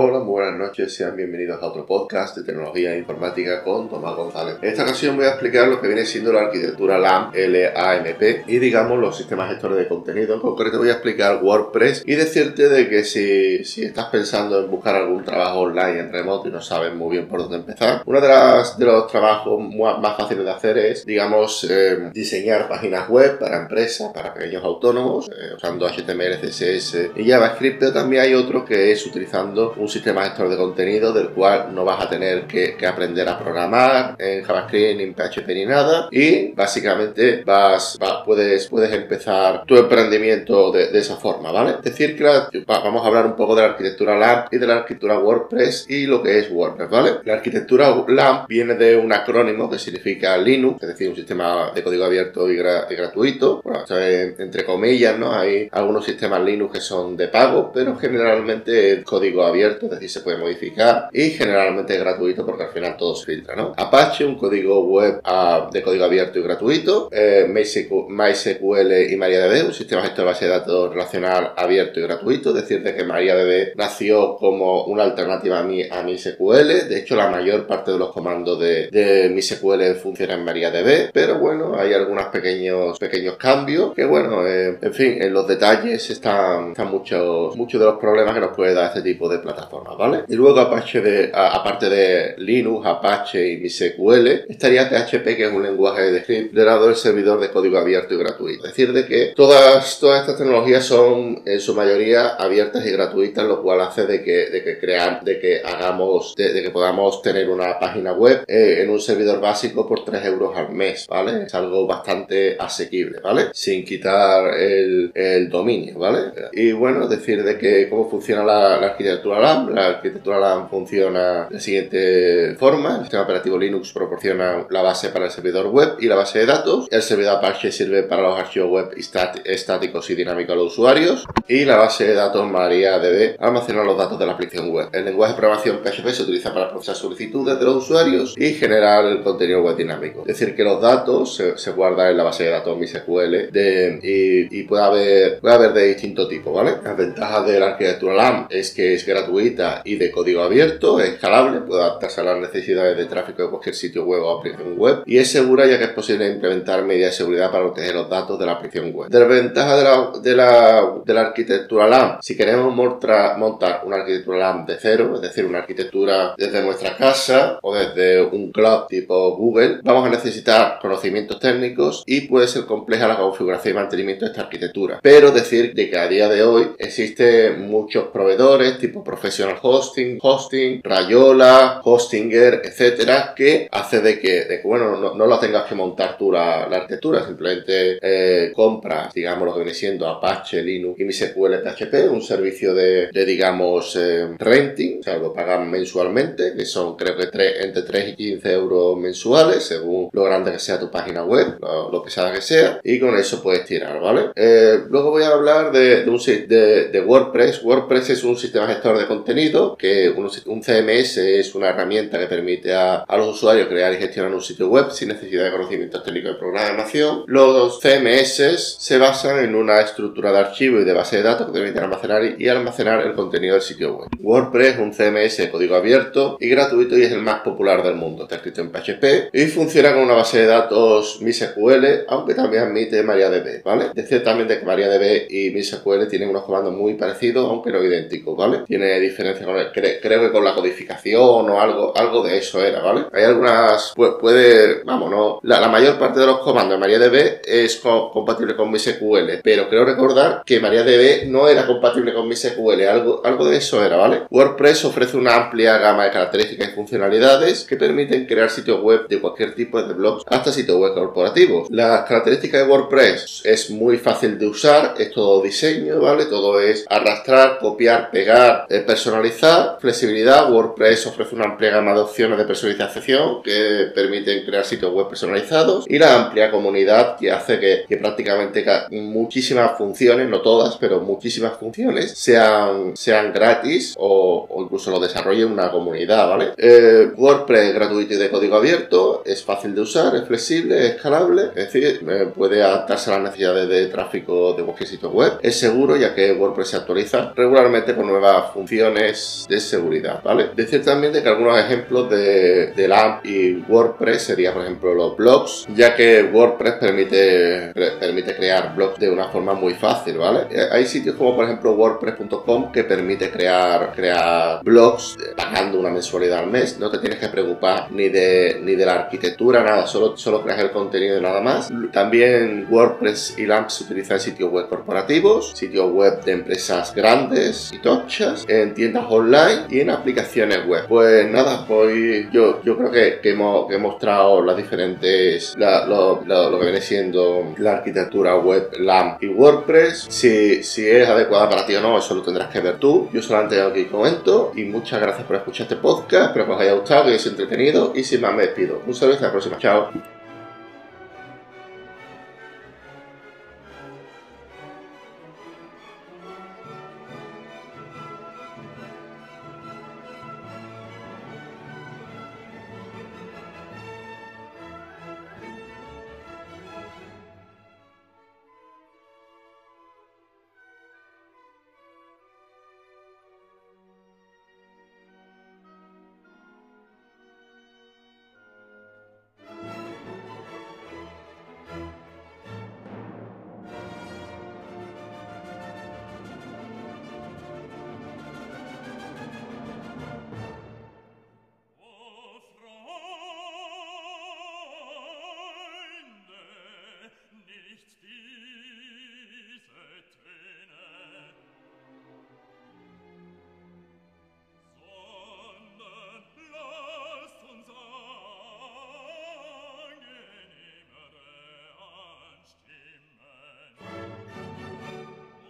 Hola, muy buenas noches, sean bienvenidos a otro podcast de tecnología e informática con Tomás González. En esta ocasión voy a explicar lo que viene siendo la arquitectura LAMP, LAMP y digamos los sistemas gestores de contenido. En concreto voy a explicar WordPress y decirte de que si, si estás pensando en buscar algún trabajo online en remoto y no sabes muy bien por dónde empezar, uno de, las, de los trabajos más fáciles de hacer es, digamos, eh, diseñar páginas web para empresas, para pequeños autónomos, eh, usando HTML, CSS y JavaScript, pero también hay otro que es utilizando un sistema gestor de contenido del cual no vas a tener que, aprender a programar en JavaScript, ni en PHP ni nada y básicamente vas, puedes, puedes empezar tu emprendimiento de, esa forma, ¿vale? Es decir, que vamos a hablar un poco de la arquitectura LAMP y de la arquitectura WordPress y lo que es WordPress, ¿vale? La arquitectura LAMP viene de un acrónimo que significa Linux, es decir, un sistema de código abierto y, gratuito, entre comillas, ¿no? Hay algunos sistemas Linux que son de pago, pero generalmente el código abierto es decir, se puede modificar y generalmente es gratuito porque al final todo se filtra, ¿no? Apache, un código web ah, de código abierto y gratuito, eh, MySQL y MariaDB, un sistema gestor de base de datos relacional abierto y gratuito, es decir, de que MariaDB nació como una alternativa a, mi, a MySQL, de hecho la mayor parte de los comandos de, de MySQL funcionan en MariaDB, pero bueno, hay algunos pequeños, pequeños cambios que bueno, eh, en fin, en los detalles están, muchos, muchos de los problemas que nos puede dar este tipo de ¿vale? Y luego Apache de, aparte de Linux, Apache y MySQL, estaría PHP, que es un lenguaje de script del lado del servidor de código abierto y gratuito. Es decir, de que todas, todas estas tecnologías son en su mayoría abiertas y gratuitas, lo cual hace de que, de que crear, de que hagamos, de, que podamos tener una página web eh, en un servidor básico por 3 euros al mes, ¿vale? Es algo bastante asequible, ¿vale? Sin quitar el, el dominio, ¿vale? Y bueno, decir de que cómo funciona la, la arquitectura la arquitectura LAMP funciona de la siguiente forma. El sistema operativo Linux proporciona la base para el servidor web y la base de datos. El servidor Apache sirve para los archivos web estáticos y dinámicos de los usuarios. Y la base de datos MariaDB almacena los datos de la aplicación web. El lenguaje de programación PHP se utiliza para procesar solicitudes de los usuarios y generar el contenido web dinámico. Es decir, que los datos se, guardan en la base de datos MySQL de, y, y puede, haber, puede haber de distinto tipo, ¿vale? Las ventajas de la arquitectura LAMP es que es gratuita y de código abierto, es escalable, puede adaptarse a las necesidades de tráfico de cualquier sitio web o aplicación web y es segura ya que es posible implementar medidas de seguridad para proteger los datos de la aplicación web. Desventaja de la, de la, de la arquitectura LAMP. Si queremos montar una arquitectura LAMP de cero, es decir, una arquitectura desde nuestra casa o desde un cloud tipo Google, vamos a necesitar conocimientos técnicos y puede ser compleja la configuración y mantenimiento de esta arquitectura. Pero decir de que a día de hoy existen muchos proveedores tipo profesionales Hosting, Hosting, Rayola, Hostinger, etcétera, que hace de que, bueno, no, no la tengas que montar tú la, arquitectura, simplemente eh, compras, digamos, lo que viene siendo Apache, Linux y MySQL PHP, un servicio de, digamos, eh, renting, o sea, lo pagan mensualmente, que son creo que entre 3 y 15 euros mensuales, según lo grande que sea tu página web, lo, pesada que sea, y con eso puedes tirar, ¿vale? Eh, luego voy a hablar de, de un de, de WordPress. WordPress es un sistema gestor de contenido que un, CMS es una herramienta que permite a, los usuarios crear y gestionar un sitio web sin necesidad de conocimientos técnicos de programación. Los CMS se basan en una estructura de archivo y de base de datos que permiten almacenar y almacenar el contenido del sitio web. WordPress es un CMS de código abierto y gratuito y es el más popular del mundo. Está escrito en PHP y funciona con una base de datos MySQL, aunque también admite MariaDB, ¿vale? Decir también de que MariaDB y MySQL tienen unos comandos muy parecidos, aunque no idénticos, ¿vale? Tiene diferencia con el, creo que con la codificación o algo, algo de eso era, ¿vale? Hay algunas, puede, vamos, no, la, mayor parte de los comandos de MariaDB es compatible con MySQL, pero creo recordar que MariaDB no era compatible con MySQL, algo, algo de eso era, ¿vale? WordPress ofrece una amplia gama de características y funcionalidades que permiten crear sitios web de cualquier tipo de blogs hasta sitios web corporativos. Las características de WordPress es muy fácil de usar, es todo diseño, ¿vale? Todo es arrastrar, copiar, pegar, eh, personalizar, flexibilidad. WordPress ofrece una amplia gama de opciones de personalización que permiten crear sitios web personalizados y la amplia comunidad que hace que, prácticamente muchísimas funciones, no todas, pero muchísimas funciones sean, sean gratis o, incluso lo desarrolle una comunidad, ¿vale? Eh, WordPress gratuito y de código abierto, es fácil de usar, es flexible, es escalable, es decir, eh, puede adaptarse a las necesidades de tráfico de cualquier sitio web, es seguro ya que WordPress se actualiza regularmente con nuevas funciones de seguridad, ¿vale? Decir también de que algunos ejemplos de, de LAMP y WordPress sería, por ejemplo, los blogs, ya que WordPress permite, permite crear blogs de una forma muy fácil, ¿vale? Eh, hay sitios como, por ejemplo, wordpress.com que permite crear, crear blogs pagando una mensualidad al mes, no te tienes que preocupar ni de, ni de la arquitectura, nada, solo, solo creas el contenido y nada más. También WordPress y LAMP se utilizan en sitios web corporativos, sitios web de empresas grandes y tochas, en tiendas online y en aplicaciones web. Pues nada, pues yo, yo creo que, que, hemos, que mostrado las diferentes, lo, que viene siendo la arquitectura web LAMP y WordPress. Si, si es adecuada para ti o no, eso lo tendrás que ver tú. Yo solamente aquí comento y muchas gracias por escuchar este podcast. Espero que os haya gustado, que os haya entretenido y sin más me despido. Un saludo y hasta la próxima. Chao.